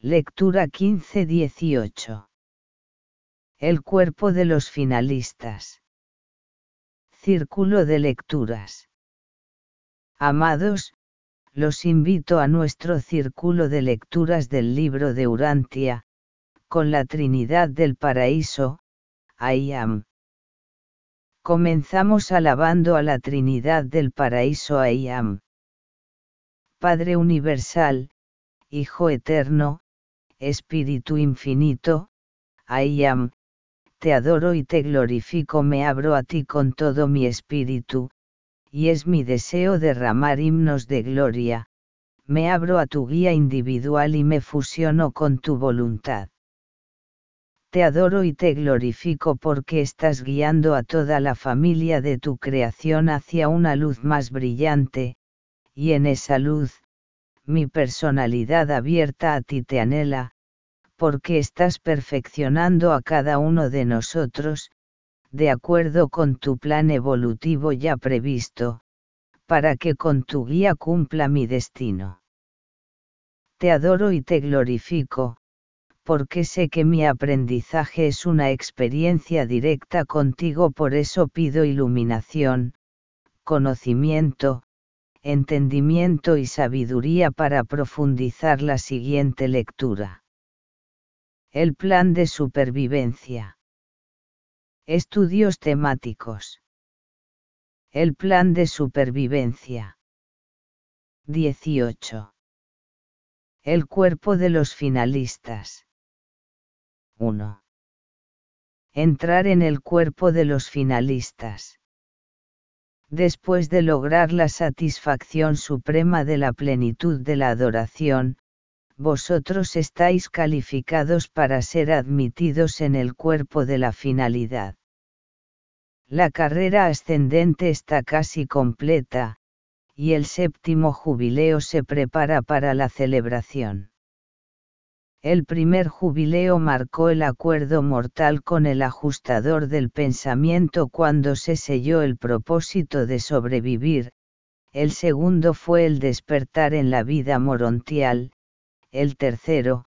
Lectura 15-18. El cuerpo de los finalistas. Círculo de lecturas. Amados, los invito a nuestro círculo de lecturas del libro de Urantia, con la Trinidad del Paraíso, I am. Comenzamos alabando a la Trinidad del Paraíso I am. Padre Universal, Hijo Eterno, Espíritu Infinito, I am, te adoro y te glorifico, me abro a ti con todo mi espíritu, y es mi deseo derramar himnos de gloria, me abro a tu guía individual y me fusiono con tu voluntad. Te adoro y te glorifico porque estás guiando a toda la familia de tu creación hacia una luz más brillante, y en esa luz, mi personalidad abierta a ti te anhela, porque estás perfeccionando a cada uno de nosotros, de acuerdo con tu plan evolutivo ya previsto, para que con tu guía cumpla mi destino. Te adoro y te glorifico, porque sé que mi aprendizaje es una experiencia directa contigo, por eso pido iluminación, conocimiento, entendimiento y sabiduría para profundizar la siguiente lectura. El plan de supervivencia. Estudios temáticos. El plan de supervivencia. 18. El cuerpo de los finalistas. 1. Entrar en el cuerpo de los finalistas. Después de lograr la satisfacción suprema de la plenitud de la adoración, vosotros estáis calificados para ser admitidos en el cuerpo de la finalidad. La carrera ascendente está casi completa, y el séptimo jubileo se prepara para la celebración. El primer jubileo marcó el acuerdo mortal con el ajustador del pensamiento cuando se selló el propósito de sobrevivir, el segundo fue el despertar en la vida morontial, el tercero,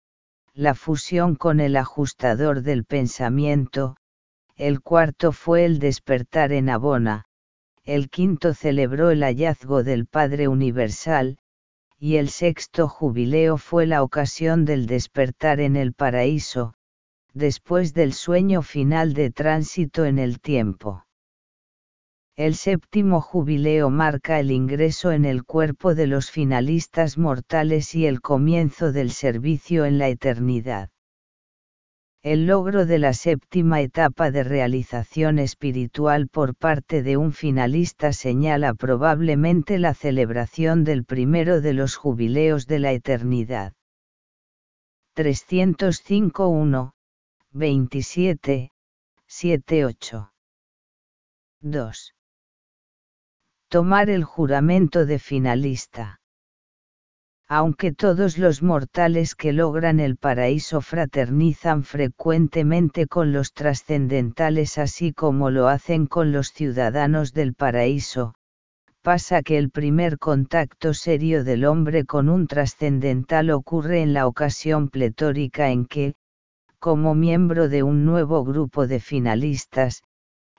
la fusión con el ajustador del pensamiento, el cuarto fue el despertar en Abona, el quinto celebró el hallazgo del Padre Universal, y el sexto jubileo fue la ocasión del despertar en el paraíso, después del sueño final de tránsito en el tiempo. El séptimo jubileo marca el ingreso en el cuerpo de los finalistas mortales y el comienzo del servicio en la eternidad. El logro de la séptima etapa de realización espiritual por parte de un finalista señala probablemente la celebración del primero de los jubileos de la eternidad. 305.1, 27, 78. 2. Tomar el juramento de finalista aunque todos los mortales que logran el paraíso fraternizan frecuentemente con los trascendentales así como lo hacen con los ciudadanos del paraíso, pasa que el primer contacto serio del hombre con un trascendental ocurre en la ocasión pletórica en que, como miembro de un nuevo grupo de finalistas,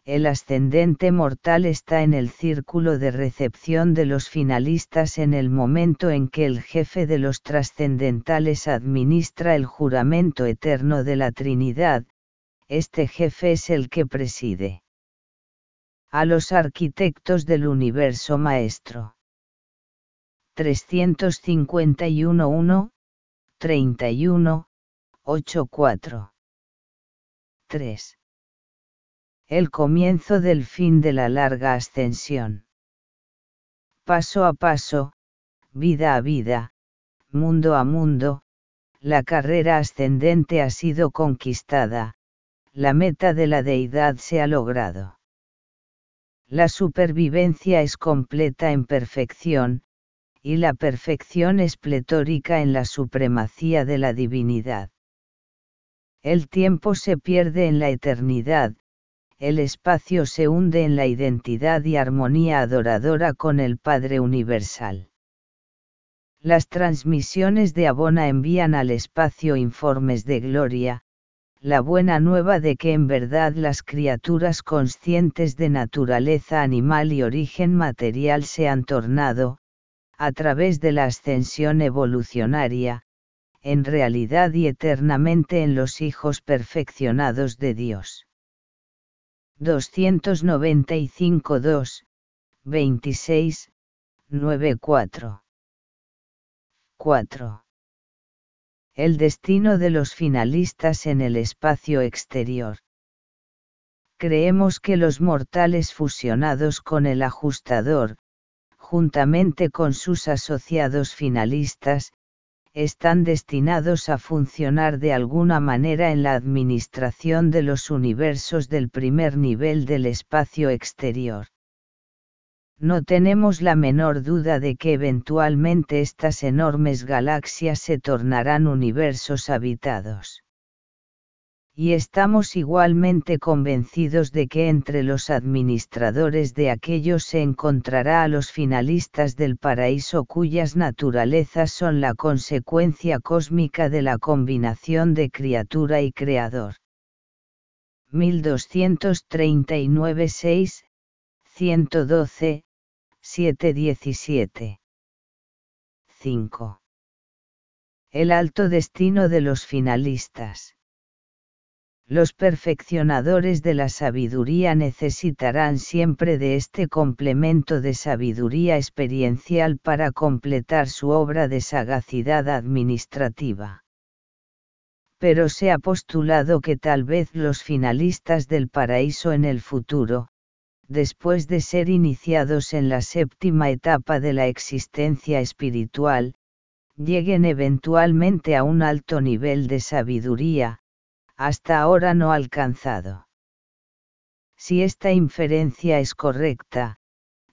el ascendente mortal está en el círculo de recepción de los finalistas en el momento en que el jefe de los trascendentales administra el juramento eterno de la Trinidad, este jefe es el que preside. A los arquitectos del universo maestro. 351.1, 31, 84. 3 el comienzo del fin de la larga ascensión. Paso a paso, vida a vida, mundo a mundo, la carrera ascendente ha sido conquistada, la meta de la deidad se ha logrado. La supervivencia es completa en perfección, y la perfección es pletórica en la supremacía de la divinidad. El tiempo se pierde en la eternidad, el espacio se hunde en la identidad y armonía adoradora con el Padre Universal. Las transmisiones de Abona envían al espacio informes de gloria, la buena nueva de que en verdad las criaturas conscientes de naturaleza animal y origen material se han tornado, a través de la ascensión evolucionaria, en realidad y eternamente en los hijos perfeccionados de Dios. 295 2, 26, 94. 4. El destino de los finalistas en el espacio exterior. Creemos que los mortales fusionados con el ajustador, juntamente con sus asociados finalistas, están destinados a funcionar de alguna manera en la administración de los universos del primer nivel del espacio exterior no tenemos la menor duda de que eventualmente estas enormes galaxias se tornarán universos habitados. Y estamos igualmente convencidos de que entre los administradores de aquellos se encontrará a los finalistas del paraíso cuyas naturalezas son la consecuencia cósmica de la combinación de criatura y creador. 1239 6, 112, 717. 5. El alto destino de los finalistas. Los perfeccionadores de la sabiduría necesitarán siempre de este complemento de sabiduría experiencial para completar su obra de sagacidad administrativa. Pero se ha postulado que tal vez los finalistas del paraíso en el futuro, después de ser iniciados en la séptima etapa de la existencia espiritual, lleguen eventualmente a un alto nivel de sabiduría, hasta ahora no alcanzado. Si esta inferencia es correcta,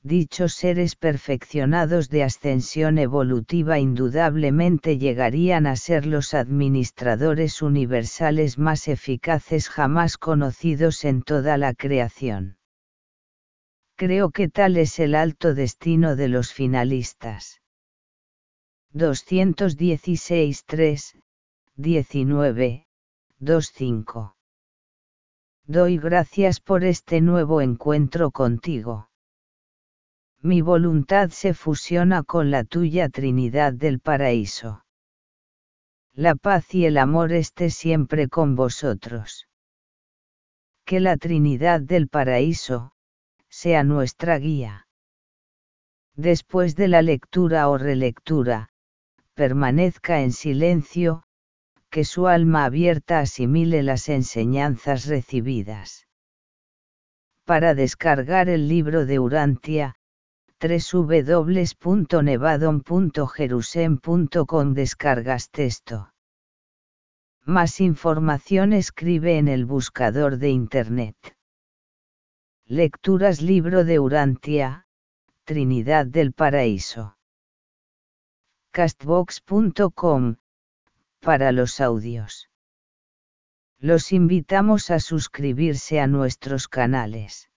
dichos seres perfeccionados de ascensión evolutiva indudablemente llegarían a ser los administradores universales más eficaces jamás conocidos en toda la creación. Creo que tal es el alto destino de los finalistas. 216 3, 19, 25. Doy gracias por este nuevo encuentro contigo. Mi voluntad se fusiona con la tuya Trinidad del Paraíso. La paz y el amor esté siempre con vosotros. Que la Trinidad del Paraíso, sea nuestra guía. Después de la lectura o relectura, permanezca en silencio, que su alma abierta asimile las enseñanzas recibidas. Para descargar el libro de Urantia, www.nevadon.jerusem.com descargas texto. Más información escribe en el buscador de Internet. Lecturas Libro de Urantia, Trinidad del Paraíso. Castbox.com, para los audios. Los invitamos a suscribirse a nuestros canales.